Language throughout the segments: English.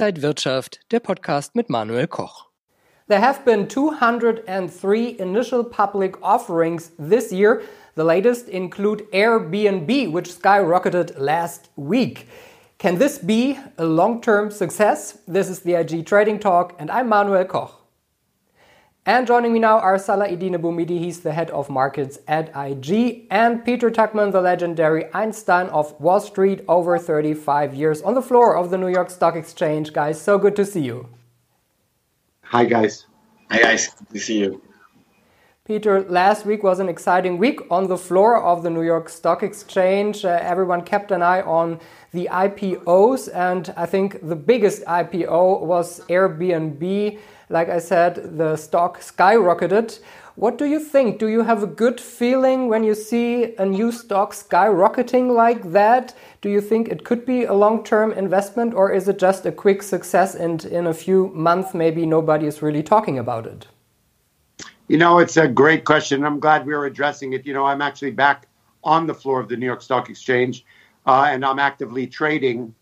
Inside Wirtschaft, der Podcast mit Manuel Koch. There have been 203 initial public offerings this year. The latest include Airbnb, which skyrocketed last week. Can this be a long term success? This is the IG Trading Talk, and I'm Manuel Koch. And joining me now are Salah-Eddine Bouhmidi, he's the head of markets at IG, and Peter Tuchman, the legendary Einstein of Wall Street, over 35 years on the floor of the New York Stock Exchange. Guys, so good to see you. Hi, guys. Hi, guys. Good to see you. Peter, last week was an exciting week on the floor of the New York Stock Exchange. Uh, everyone kept an eye on the IPOs, and I think the biggest IPO was Airbnb. Like I said, the stock skyrocketed. What do you think? Do you have a good feeling when you see a new stock skyrocketing like that? Do you think it could be a long term investment or is it just a quick success and in a few months maybe nobody is really talking about it? You know, it's a great question. I'm glad we are addressing it. You know, I'm actually back on the floor of the New York Stock Exchange uh, and I'm actively trading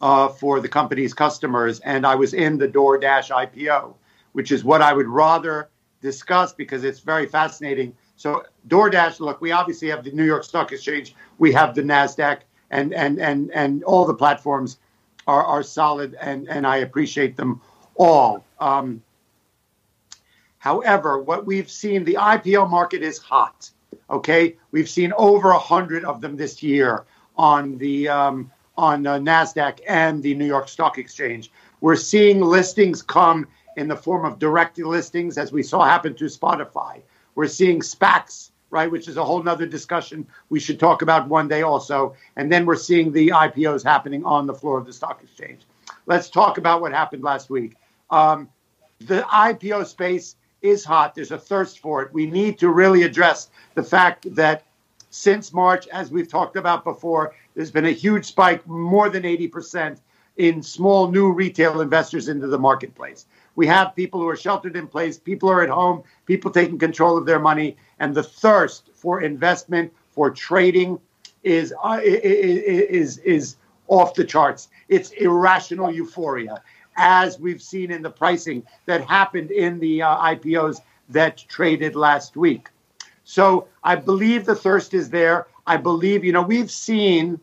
uh, for the company's customers. And I was in the DoorDash IPO, which is what I would rather discuss because it's very fascinating. So DoorDash, look, we obviously have the New York Stock Exchange, we have the Nasdaq, and and and and all the platforms are are solid, and and I appreciate them all. Um, however, what we've seen, the IPO market is hot. Okay, we've seen over a hundred of them this year on the um, on uh, Nasdaq and the New York Stock Exchange. We're seeing listings come in the form of direct listings, as we saw happen to Spotify. We're seeing SPACs, right, which is a whole nother discussion we should talk about one day also. And then we're seeing the IPOs happening on the floor of the stock exchange. Let's talk about what happened last week. Um, the IPO space is hot. There's a thirst for it. We need to really address the fact that since March, as we've talked about before, there's been a huge spike, more than 80%, in small new retail investors into the marketplace. We have people who are sheltered in place, people are at home, people taking control of their money, and the thirst for investment, for trading, is uh, is is off the charts. It's irrational euphoria, as we've seen in the pricing that happened in the uh, IPOs that traded last week. So I believe the thirst is there. I believe, you know, we've seen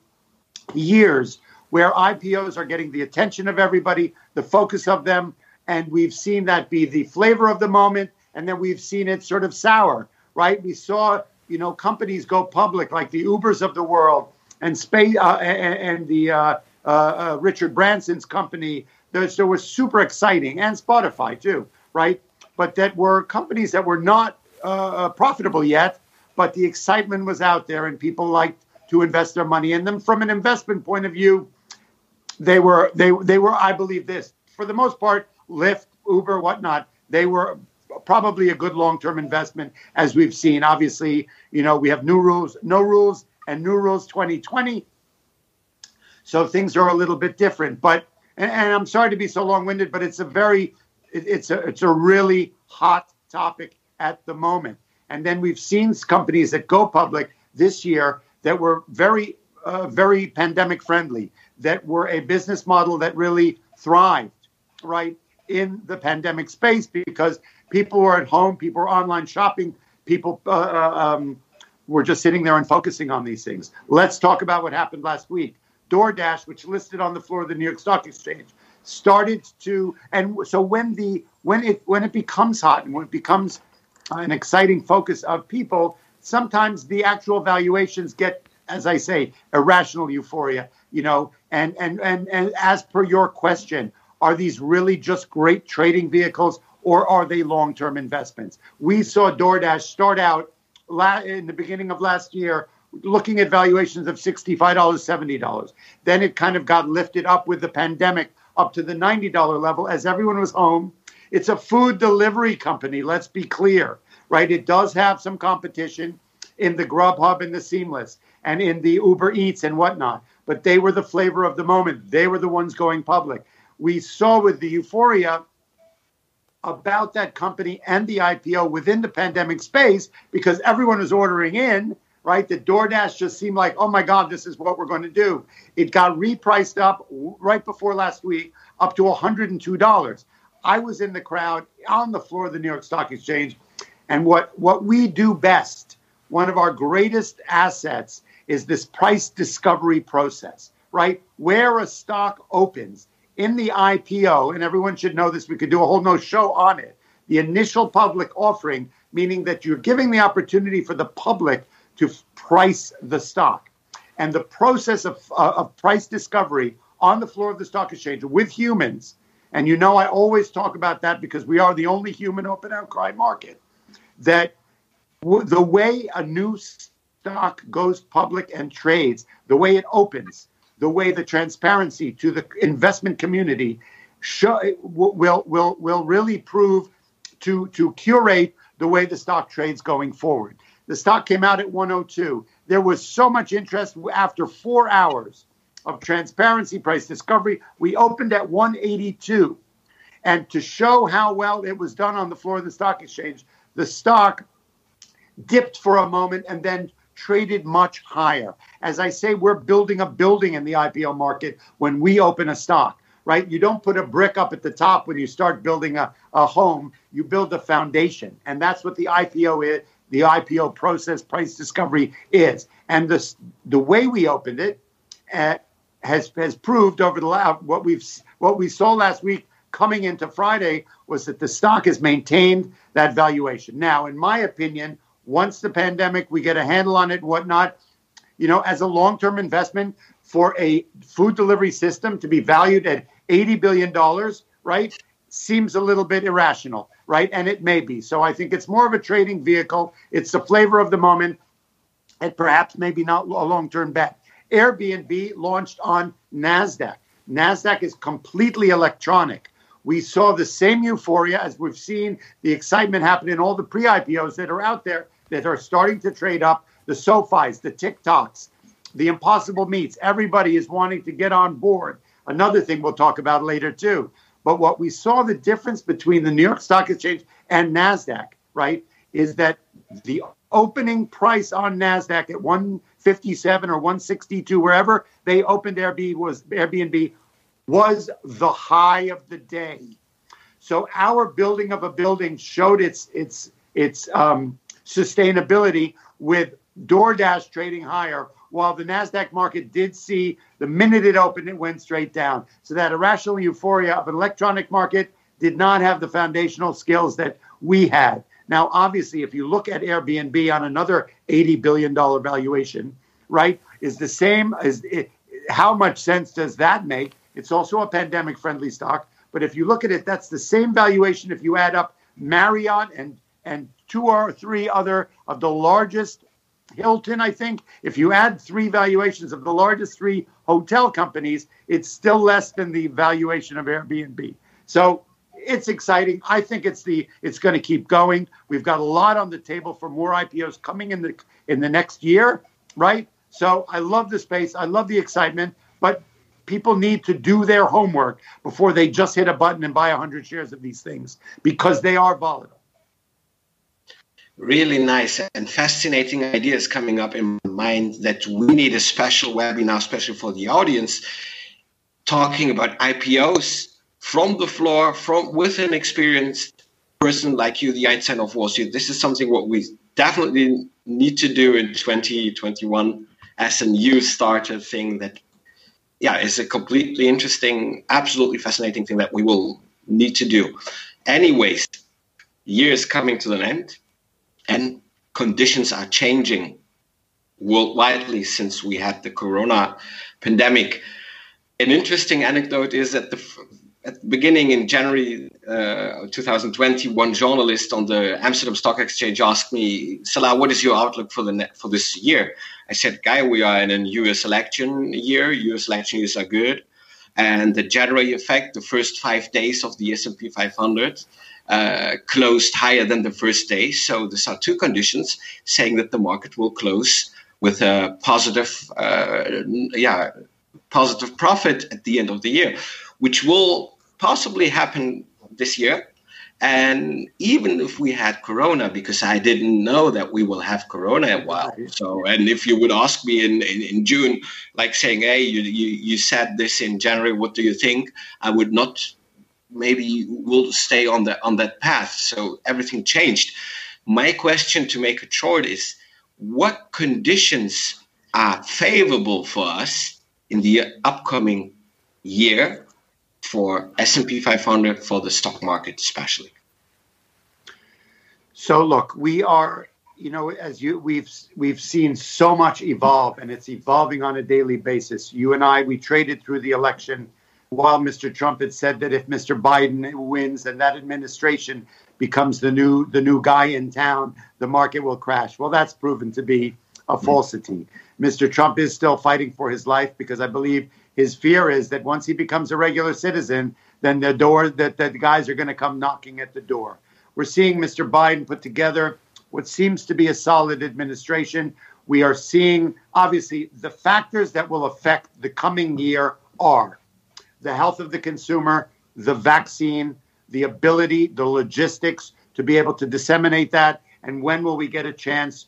years where IPOs are getting the attention of everybody, the focus of them, and we've seen that be the flavor of the moment, and then we've seen it sort of sour, right? We saw, you know, companies go public like the Ubers of the world and space uh, and, the uh, uh, uh, Richard Branson's company. That was super exciting, and Spotify too, right? But that were companies that were not uh, uh, profitable yet, but the excitement was out there and people liked to invest their money in them. From an investment point of view, they were they they were I believe this for the most part Lyft, Uber, whatnot. They were probably a good long term investment as we've seen. Obviously, you know we have new rules, no rules, and new rules 2020. So things are a little bit different. But and, and I'm sorry to be so long winded, but it's a very it, it's a it's a really hot topic at the moment. And then we've seen companies that go public this year that were very, uh, very pandemic friendly, that were a business model that really thrived, right, in the pandemic space because people were at home, people were online shopping, people uh, uh, um, were just sitting there and focusing on these things. Let's talk about what happened last week. DoorDash, which listed on the floor of the New York Stock Exchange, started to, and so when the when it when it becomes hot and when it becomes an exciting focus of people, sometimes the actual valuations get, as I say, irrational euphoria. You know, and and and and as per your question, are these really just great trading vehicles, or are they long-term investments? We saw DoorDash start out in the beginning of last year looking at valuations of $65, $70. Then it kind of got lifted up with the pandemic up to the $90 level as everyone was home it's a food delivery company, let's be clear, right? It does have some competition in the Grubhub and the Seamless and in the Uber Eats and whatnot, but they were the flavor of the moment. They were the ones going public. We saw with the euphoria about that company and the IPO within the pandemic space because everyone was ordering in, right? The DoorDash just seemed like, oh my God, this is what we're going to do. It got repriced up right before last week, up to $102. I was in the crowd on the floor of the New York Stock Exchange. And what, what we do best, one of our greatest assets, is this price discovery process, right? Where a stock opens in the IPO, and everyone should know this, we could do a whole no show on it. The initial public offering, meaning that you're giving the opportunity for the public to price the stock. And the process of, uh, of price discovery on the floor of the stock exchange with humans, and you know I always talk about that because we are the only human open outcry market, that the way a new stock goes public and trades, the way it opens, the way the transparency to the investment community show, will, will, will really prove to, to curate the way the stock trades going forward. The stock came out at 102. There was so much interest after four hours of transparency price discovery. We opened at 182. And to show how well it was done on the floor of the stock exchange, the stock dipped for a moment and then traded much higher. As I say, we're building a building in the IPO market when we open a stock, right? You don't put a brick up at the top when you start building a, a home, you build a foundation. And that's what the IPO is the IPO process, price discovery is. And this, the way we opened it uh, has has proved over the last what we've what we saw last week coming into Friday was that the stock has maintained that valuation. Now, in my opinion, once the pandemic we get a handle on it, whatnot, you know, as a long term investment for a food delivery system to be valued at eighty billion dollars, right? seems a little bit irrational, right? And it may be. So I think it's more of a trading vehicle. It's the flavor of the moment, and perhaps maybe not a long term bet. Airbnb launched on NASDAQ. NASDAQ is completely electronic. We saw the same euphoria as we've seen the excitement happen in all the pre IPOs that are out there that are starting to trade up the SoFis, the TikToks, the Impossible Meats. Everybody is wanting to get on board. Another thing we'll talk about later, too. But what we saw the difference between the New York Stock Exchange and NASDAQ, right, is that the opening price on NASDAQ at 157 or 162, wherever they opened Airbnb was Airbnb was the high of the day. So our building of a building showed its its its um, sustainability with DoorDash trading higher while the NASDAQ market did see the minute it opened, it went straight down. So that irrational euphoria of an electronic market did not have the foundational skills that we had. Now, obviously, if you look at Airbnb on another $80 billion valuation, right, is the same as it, how much sense does that make? It's also a pandemic friendly stock. But if you look at it, that's the same valuation if you add up Marriott and, and two or three other of the largest Hilton, I think, if you add three valuations of the largest three hotel companies, it's still less than the valuation of Airbnb. So it's exciting. I think it's the it's going to keep going. We've got a lot on the table for more IPOs coming in the in the next year, right? So I love the space. I love the excitement, but people need to do their homework before they just hit a button and buy 100 shares of these things because they are volatile really nice and fascinating ideas coming up in my mind that we need a special webinar, especially for the audience, talking about IPOs from the floor, from with an experienced person like you, the Einstein of Wall Street. This is something what we definitely need to do in 2021 as a new starter thing that yeah is a completely interesting absolutely fascinating thing that we will need to do anyways years coming to an end and conditions are changing worldwide since we had the corona pandemic. An interesting anecdote is that the, at the beginning in January uh, 2020, one journalist on the Amsterdam Stock Exchange asked me, Salah, what is your outlook for the for this year? I said, Guy, we are in a U.S. election year. U.S. election years are good, and the January effect, the first five days of the S&P 500 uh, closed higher than the first day. So these are two conditions saying that the market will close with a positive, uh, yeah, positive profit at the end of the year, which will possibly happen this year. And even if we had Corona, because I didn't know that we will have Corona a while. So, and if you would ask me in, in, in June, like saying, hey, you, you, you said this in January, what do you think? I would not maybe will stay on that on that path. So everything changed. My question to make it short is what conditions are favorable for us in the upcoming year for S&P 500 for the stock market especially? So look, we are you know as you we've we've seen so much evolve and it's evolving on a daily basis. You and I we traded through the election while Mr. Trump had said that if Mr. Biden wins and that administration becomes the new the new guy in town, the market will crash. Well, that's proven to be a falsity. Mr. Trump is still fighting for his life because I believe his fear is that once he becomes a regular citizen, then the door that, that the guys are going to come knocking at the door. We're seeing Mr. Biden put together what seems to be a solid administration. We are seeing obviously the factors that will affect the coming year are the health of the consumer, the vaccine, the ability, the logistics to be able to disseminate that, and when will we get a chance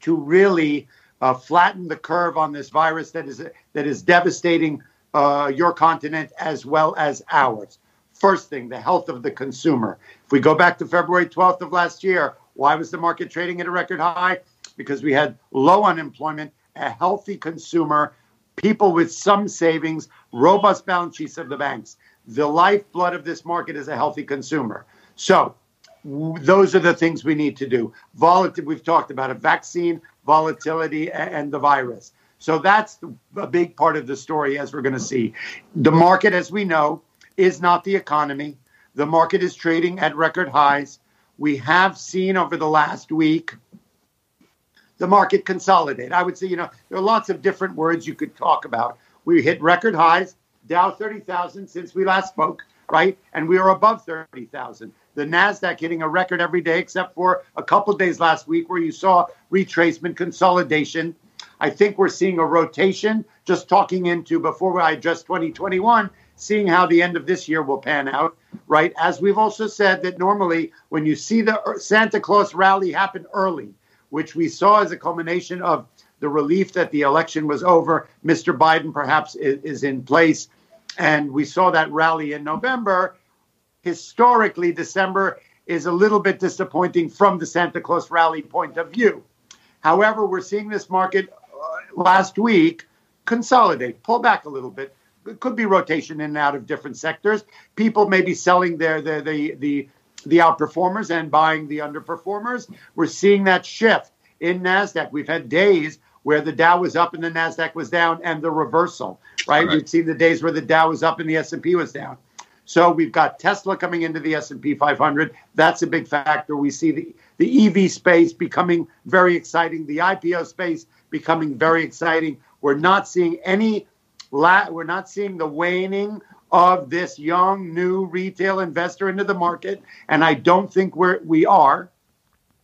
to really uh, flatten the curve on this virus that is that is devastating uh, your continent as well as ours. First thing, the health of the consumer. If we go back to February 12th of last year, why was the market trading at a record high? Because we had low unemployment, a healthy consumer, people with some savings, robust balance sheets of the banks. The lifeblood of this market is a healthy consumer. So, those are the things we need to do. Volatility, we've talked about a vaccine, volatility, and, and the virus. So that's a big part of the story, as we're going to see. The market, as we know, is not the economy. The market is trading at record highs. We have seen over the last week the market consolidate. I would say, you know, there are lots of different words you could talk about. We hit record highs, Dow 30,000 since we last spoke, right? And we are above 30,000. The NASDAQ hitting a record every day, except for a couple days last week where you saw retracement consolidation. I think we're seeing a rotation, just talking into before I address 2021, seeing how the end of this year will pan out, right? As we've also said that normally when you see the Santa Claus rally happen early, which we saw as a culmination of the relief that the election was over. Mr. Biden perhaps is, is in place. And we saw that rally in November. Historically, December is a little bit disappointing from the Santa Claus rally point of view. However, we're seeing this market uh, last week consolidate, pull back a little bit. It could be rotation in and out of different sectors. People may be selling their, their the the the outperformers and buying the underperformers. We're seeing that shift in Nasdaq. We've had days where the Dow was up and the Nasdaq was down, and the reversal. Right? right. We've seen the days where the Dow was up and the S and P was down. So we've got Tesla coming into the S&P 500. That's a big factor. We see the, the EV space becoming very exciting, the IPO space becoming very exciting. We're not seeing any la- we're not seeing the waning of this young new retail investor into the market, and I don't think we're we are,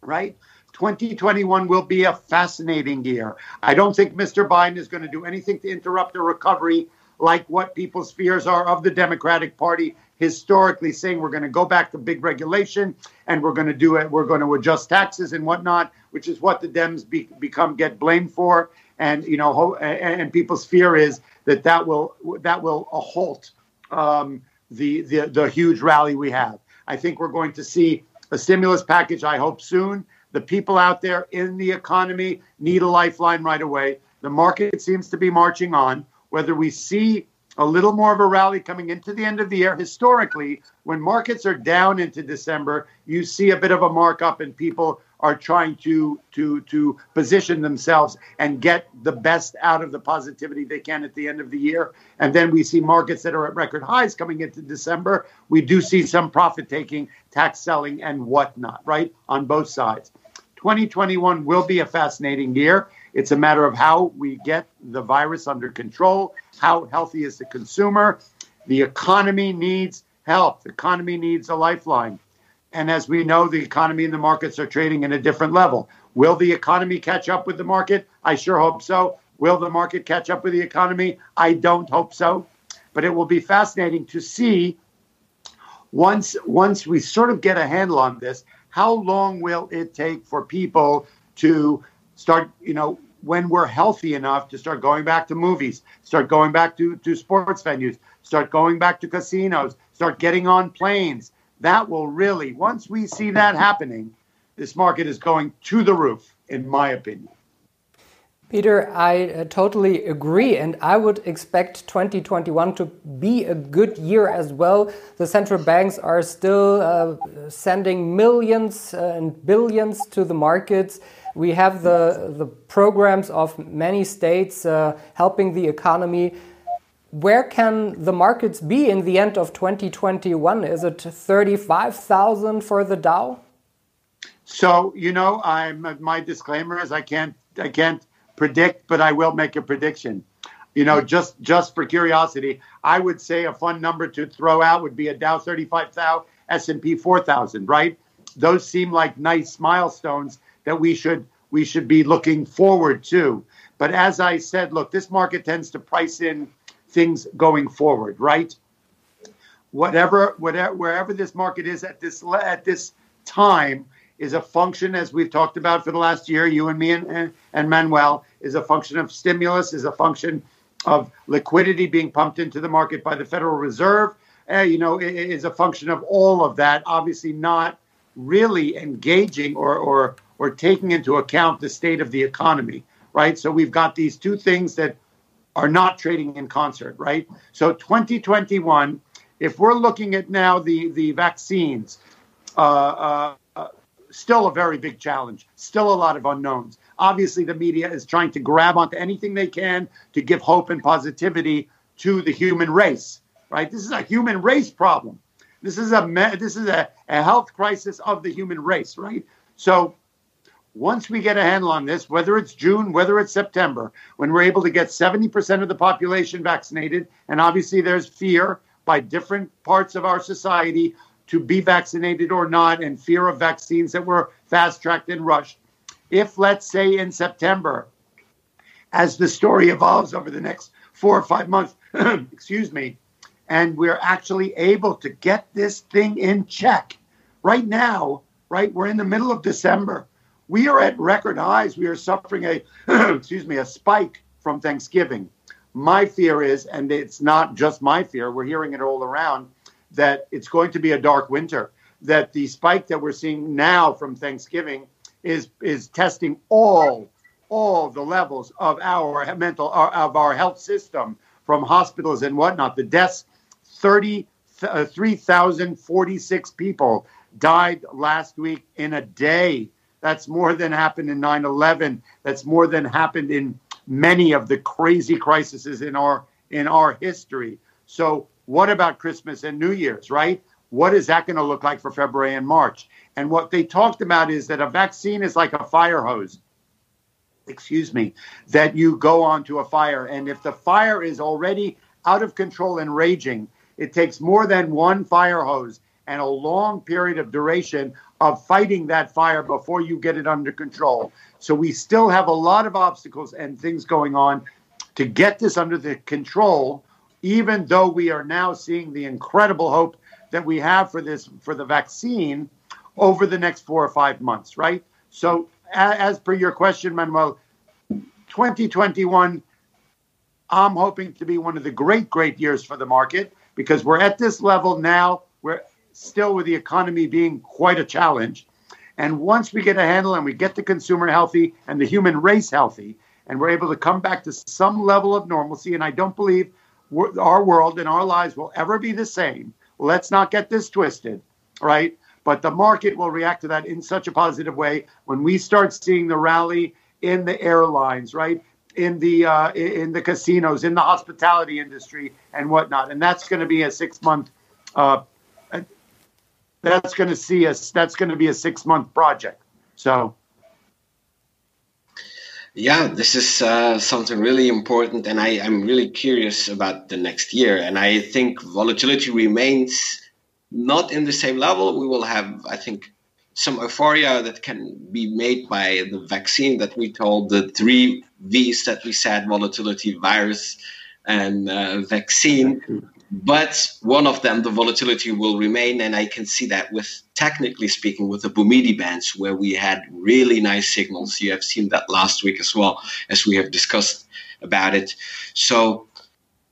right? 2021 will be a fascinating year. I don't think Mr. Biden is going to do anything to interrupt the recovery like what people's fears are of the Democratic Party historically saying we're going to go back to big regulation and we're going to do it we're going to adjust taxes and whatnot which is what the dems be, become get blamed for and you know and, and people's fear is that that will that will halt um, the, the the huge rally we have. I think we're going to see a stimulus package. I hope soon. The people out there in the economy need a lifeline right away. The market seems to be marching on. Whether we see a little more of a rally coming into the end of the year. Historically, when markets are down into December, you see a bit of a markup and people are trying to to to position themselves and get the best out of the positivity they can at the end of the year. And then we see markets that are at record highs coming into December. We do see some profit taking, tax selling, and whatnot, right? On both sides. 2021 will be a fascinating year. It's a matter of how we get the virus under control, how healthy is the consumer. The economy needs help. The economy needs a lifeline. And as we know, the economy and the markets are trading in a different level. Will the economy catch up with the market? I sure hope so. Will the market catch up with the economy? I don't hope so. But it will be fascinating to see once once we sort of get a handle on this, how long will it take for people to start, you know, when we're healthy enough to start going back to movies, start going back to, to sports venues, start going back to casinos, start getting on planes. That will really, once we see that happening, this market is going to the roof, in my opinion. Peter, I uh, totally agree, and I would expect 2021 to be a good year as well. The central banks are still uh, sending millions uh, and billions to the markets. We have the, the programs of many states uh, helping the economy. Where can the markets be in the end of 2021? Is it 35,000 for the Dow? So, you know, I'm my disclaimer is I can't I can't predict, but I will make a prediction. You know, just just for curiosity, I would say a fun number to throw out would be a Dow 35,000, S&P 4,000, right? Those seem like nice milestones that we should we should be looking forward to. But as I said, look, this market tends to price in things going forward, right? Whatever, whatever, wherever this market is at this at this time, is a function, as we've talked about for the last year, you and me and, and Manuel, is a function of stimulus, is a function of liquidity being pumped into the market by the Federal Reserve. Uh, you know, is a function of all of that. Obviously, not really engaging or or or taking into account the state of the economy, right? So we've got these two things that are not trading in concert, right? So 2021, if we're looking at now the the vaccines, uh, uh, still a very big challenge, still a lot of unknowns. Obviously, the media is trying to grab onto anything they can to give hope and positivity to the human race. Right? This is a human race problem. This is a this is a, a health crisis of the human race. Right? So once we get a handle on this, whether it's June, whether it's September, when we're able to get 70% of the population vaccinated, and obviously there's fear by different parts of our society to be vaccinated or not and fear of vaccines that were fast tracked and rushed. If, let's say, in September, as the story evolves over the next four or five months, excuse me, and we're actually able to get this thing in check. Right now, right, we're in the middle of December. We are at record highs. We are suffering a, excuse me, a spike from Thanksgiving. My fear is, and it's not just my fear, we're hearing it all around, that it's going to be a dark winter. That the spike that we're seeing now from Thanksgiving is is testing all all the levels of our mental uh, of our health system from hospitals and whatnot. The deaths, 33,046 uh, people died last week in a day. That's more than happened in 9 11. That's more than happened in many of the crazy crises in our in our history. So what about Christmas and New Year's, right? What is that going to look like for February and March? And what they talked about is that a vaccine is like a fire hose, excuse me, that you go onto a fire. And if the fire is already out of control and raging, it takes more than one fire hose and a long period of duration of fighting that fire before you get it under control. So we still have a lot of obstacles and things going on to get this under the control even though we are now seeing the incredible hope that we have for this for the vaccine over the next four or five months, right? So, as per your question, Manuel, 2021, I'm hoping to be one of the great, great years for the market because we're at this level now. We're still with the economy being quite a challenge. And once we get a handle and we get the consumer healthy and the human race healthy, and we're able to come back to some level of normalcy, and I don't believe our world and our lives will ever be the same. Let's not get this twisted, right? But the market will react to that in such a positive way when we start seeing the rally in the airlines, right? In the uh, in the casinos, in the hospitality industry, and whatnot. And that's going to be a six month. Uh, that's going to see us. That's going to be a six month project. So yeah, this is uh, something really important, and I, am really curious about the next year. And I think volatility remains not in the same level. We will have, I think, some euphoria that can be made by the vaccine that we told the three V's that we said volatility, virus, and uh, vaccine. But one of them, the volatility will remain, and I can see that with technically speaking, with the Bouhmidi bands, where we had really nice signals. You have seen that last week as well, as we have discussed about it. So,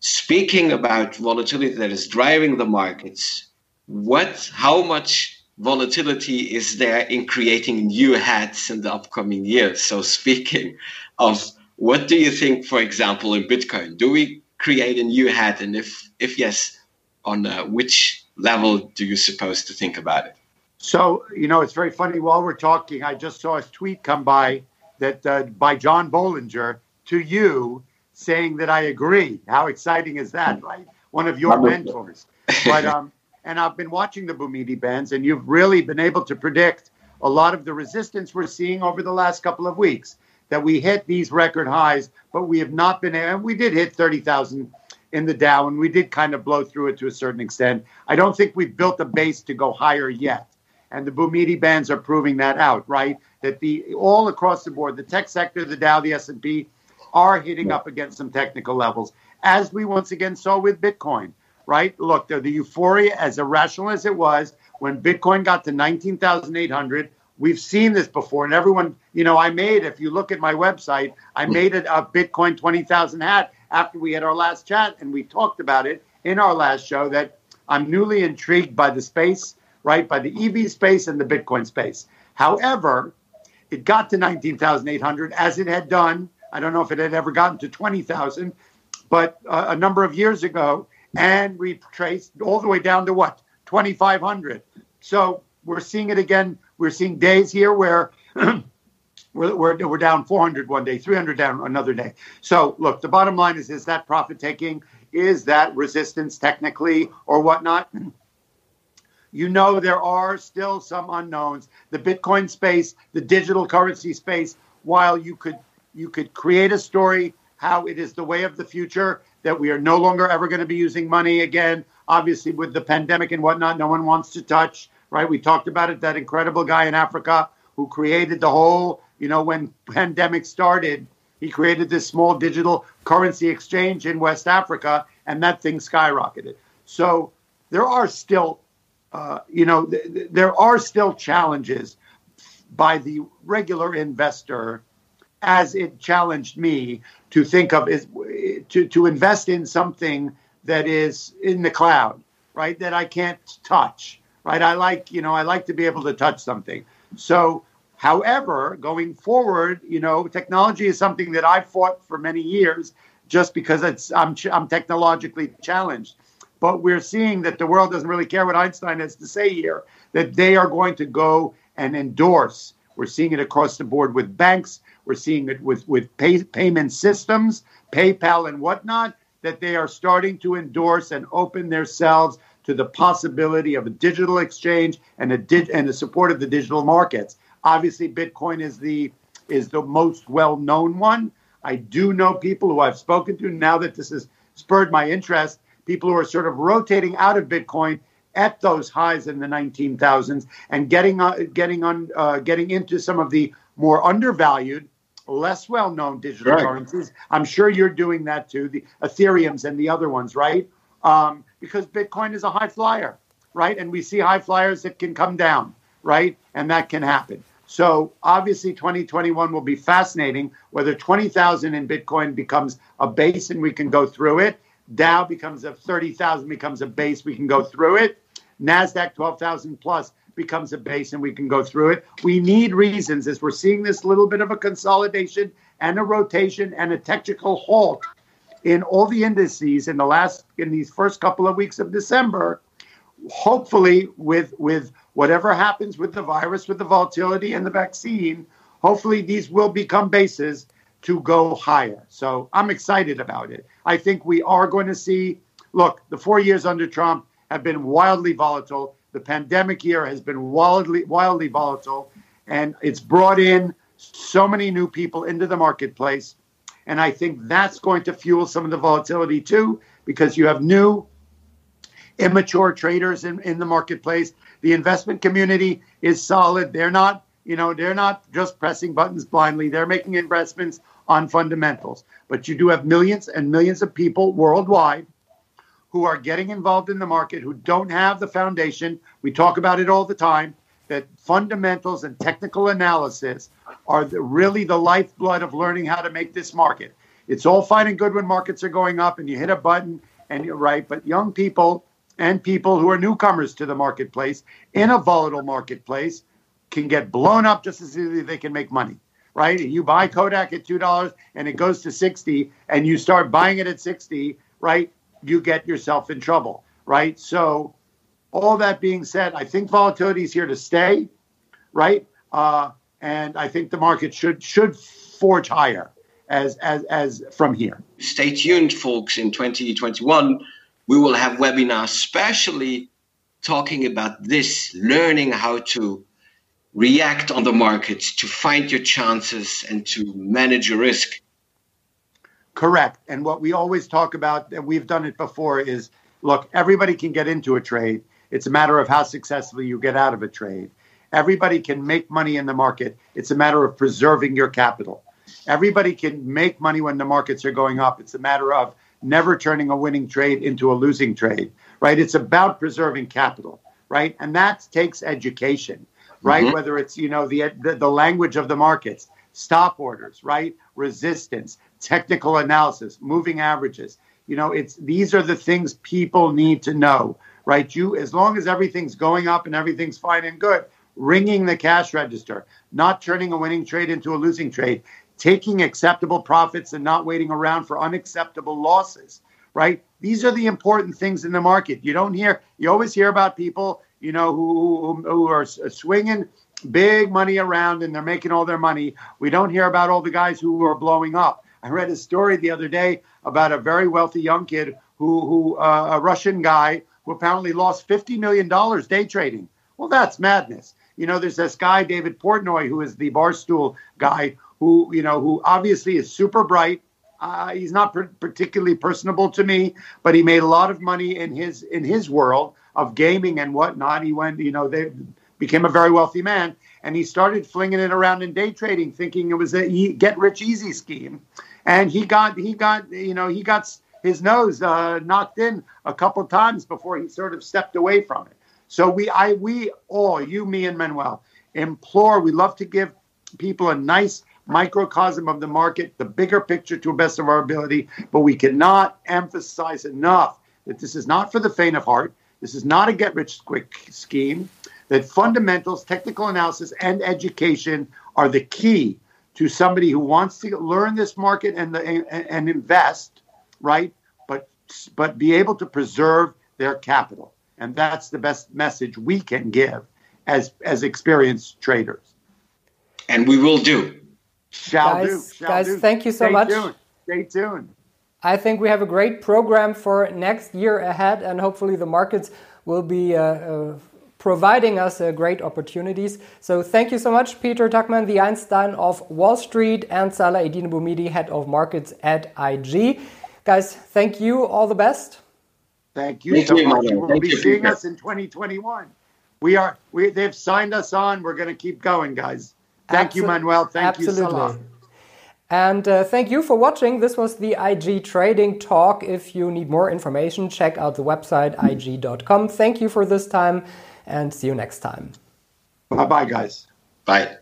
speaking about volatility that is driving the markets, what, how much volatility is there in creating new hats in the upcoming years? So, speaking of what do you think, for example, in Bitcoin? Do we create a new hat, and if if yes, on uh, which level do you suppose to think about it? So you know, it's very funny. While we're talking, I just saw a tweet come by that uh, by John Bollinger to you saying that I agree. How exciting is that, right? One of your mentors. But um, and I've been watching the Bouhmidi bands, and you've really been able to predict a lot of the resistance we're seeing over the last couple of weeks that we hit these record highs, but we have not been, and we did hit 30,000 in the Dow, and we did kind of blow through it to a certain extent. I don't think we've built a base to go higher yet. And the Bouhmidi bands are proving that out, right? That the all across the board, the tech sector, the Dow, the S&P, are hitting up against some technical levels, as we once again saw with Bitcoin, right? Look, the, the euphoria, as irrational as it was, when Bitcoin got to 19,800, We've seen this before, and everyone, you know, I made. If you look at my website, I made it a Bitcoin twenty thousand hat after we had our last chat, and we talked about it in our last show. That I'm newly intrigued by the space, right, by the EV space and the Bitcoin space. However, it got to nineteen thousand eight hundred as it had done. I don't know if it had ever gotten to twenty thousand, but uh, a number of years ago, and we traced all the way down to what twenty five hundred. So we're seeing it again we're seeing days here where we're, we're, we're down 400 one day, 300 down another day. So, look, the bottom line is is that profit taking? Is that resistance technically or whatnot? You know, there are still some unknowns. The Bitcoin space, the digital currency space, while you could you could create a story how it is the way of the future that we are no longer ever going to be using money again. Obviously, with the pandemic and whatnot, no one wants to touch right? We talked about it, that incredible guy in Africa who created the whole, you know, when pandemic started, he created this small digital currency exchange in West Africa, and that thing skyrocketed. So there are still, uh, you know, th- there are still challenges by the regular investor, as it challenged me to think of is to to invest in something that is in the cloud, right? That I can't touch right? I like, you know, I like to be able to touch something. So, however, going forward, you know, technology is something that I've fought for many years just because it's I'm I'm technologically challenged. But we're seeing that the world doesn't really care what Einstein has to say here. That they are going to go and endorse. We're seeing it across the board with banks. We're seeing it with with pay, payment systems, PayPal and whatnot. That they are starting to endorse and open themselves to the possibility of a digital exchange and a di- and the support of the digital markets. Obviously, Bitcoin is the is the most well known one. I do know people who I've spoken to now that this has spurred my interest. People who are sort of rotating out of Bitcoin at those highs in the 19,000s and getting uh, getting on uh, getting into some of the more undervalued, less well known digital right. currencies. I'm sure you're doing that too. The Ethereum's and the other ones, right? Um, because Bitcoin is a high flyer, right? And we see high flyers that can come down, right? And that can happen. So obviously 2021 will be fascinating whether 20,000 in Bitcoin becomes a base and we can go through it. Dow becomes a 30,000 becomes a base, we can go through it. Nasdaq 12,000 plus becomes a base and we can go through it. We need reasons as we're seeing this little bit of a consolidation and a rotation and a technical halt in all the indices in the last in these first couple of weeks of December, hopefully with with whatever happens with the virus, with the volatility and the vaccine, hopefully these will become bases to go higher. So I'm excited about it. I think we are going to see. Look, the four years under Trump have been wildly volatile. The pandemic year has been wildly wildly volatile, and it's brought in so many new people into the marketplace and I think that's going to fuel some of the volatility too, because you have new, immature traders in, in the marketplace. The investment community is solid. They're not, you know, they're not just pressing buttons blindly. They're making investments on fundamentals. But you do have millions and millions of people worldwide who are getting involved in the market who don't have the foundation. We talk about it all the time that fundamentals and technical analysis are the, really the lifeblood of learning how to make this market. It's all fine and good when markets are going up and you hit a button and you're right, but young people and people who are newcomers to the marketplace in a volatile marketplace can get blown up just as easily they can make money right? You buy kodak at $2 and it goes to 60 and you start buying it at 60 right? You get yourself in trouble right? So all that being said i think volatility is here to stay right? Uh, and i think the market should should forge higher as as as from here. Stay tuned folks. In 2021 we will have webinars especially talking about this learning how to react on the markets to find your chances and to manage your risk. Correct. And what we always talk about and we've done it before is look everybody can get into a trade it's a matter of how successfully you get out of a trade everybody can make money in the market it's a matter of preserving your capital everybody can make money when the markets are going up it's a matter of never turning a winning trade into a losing trade, right? It's about preserving capital, right? And that takes education, right? Mm-hmm. Whether it's, you know, the, the, the language of the markets, stop orders, right? Resistance, technical analysis, moving averages. You know, it's these are the things people need to know, right? You as long as everything's going up and everything's fine and good, ringing the cash register, not turning a winning trade into a losing trade taking acceptable profits and not waiting around for unacceptable losses, right? These are the important things in the market. You don't hear, you always hear about people, you know, who, who, who are swinging big money around and they're making all their money. We don't hear about all the guys who are blowing up. I read a story the other day about a very wealthy young kid who, who uh, a Russian guy who apparently lost $50 million day trading. Well, that's madness. You know, there's this guy, David Portnoy, who is the Barstool guy, who you know who obviously is super bright. Uh, he's not particularly personable to me, but he made a lot of money in his in his world of gaming and whatnot. He went, you know, they became a very wealthy man, and he started flinging it around in day trading, thinking it was a get rich easy scheme. And he got he got you know he got his nose uh, knocked in a couple times before he sort of stepped away from it. So we I we all you me and Manuel implore. We love to give people a nice microcosm of the market, the bigger picture to the best of our ability. But we cannot emphasize enough that this is not for the faint of heart. This is not a get rich quick scheme. That fundamentals, technical analysis, and education are the key to somebody who wants to learn this market and the, and, and invest, right? But but be able to preserve their capital, and that's the best message we can give as as experienced traders. And we will do. Shall guys, do. Shall guys, do. thank you so Stay much. Tuned. Stay tuned. I think we have a great program for next year ahead, and hopefully the markets will be uh, uh, providing us uh, great opportunities. So thank you so much, Peter Tuchman, the Einstein of Wall Street, and Salah Eddine Bouhmidi, Head of Markets at IG. Guys, thank you. All the best. Thank you thank so you, much. You will be seeing us in 2021. We are. We they've signed us on. We're going to keep going, guys. Thank Absol you, Manuel. Thank absolutely. you, Salah. And uh, thank you for watching. This was the IG Trading Talk. If you need more information, check out the website ig.com. Thank you for this time and see you next time. Bye bye, guys. Bye.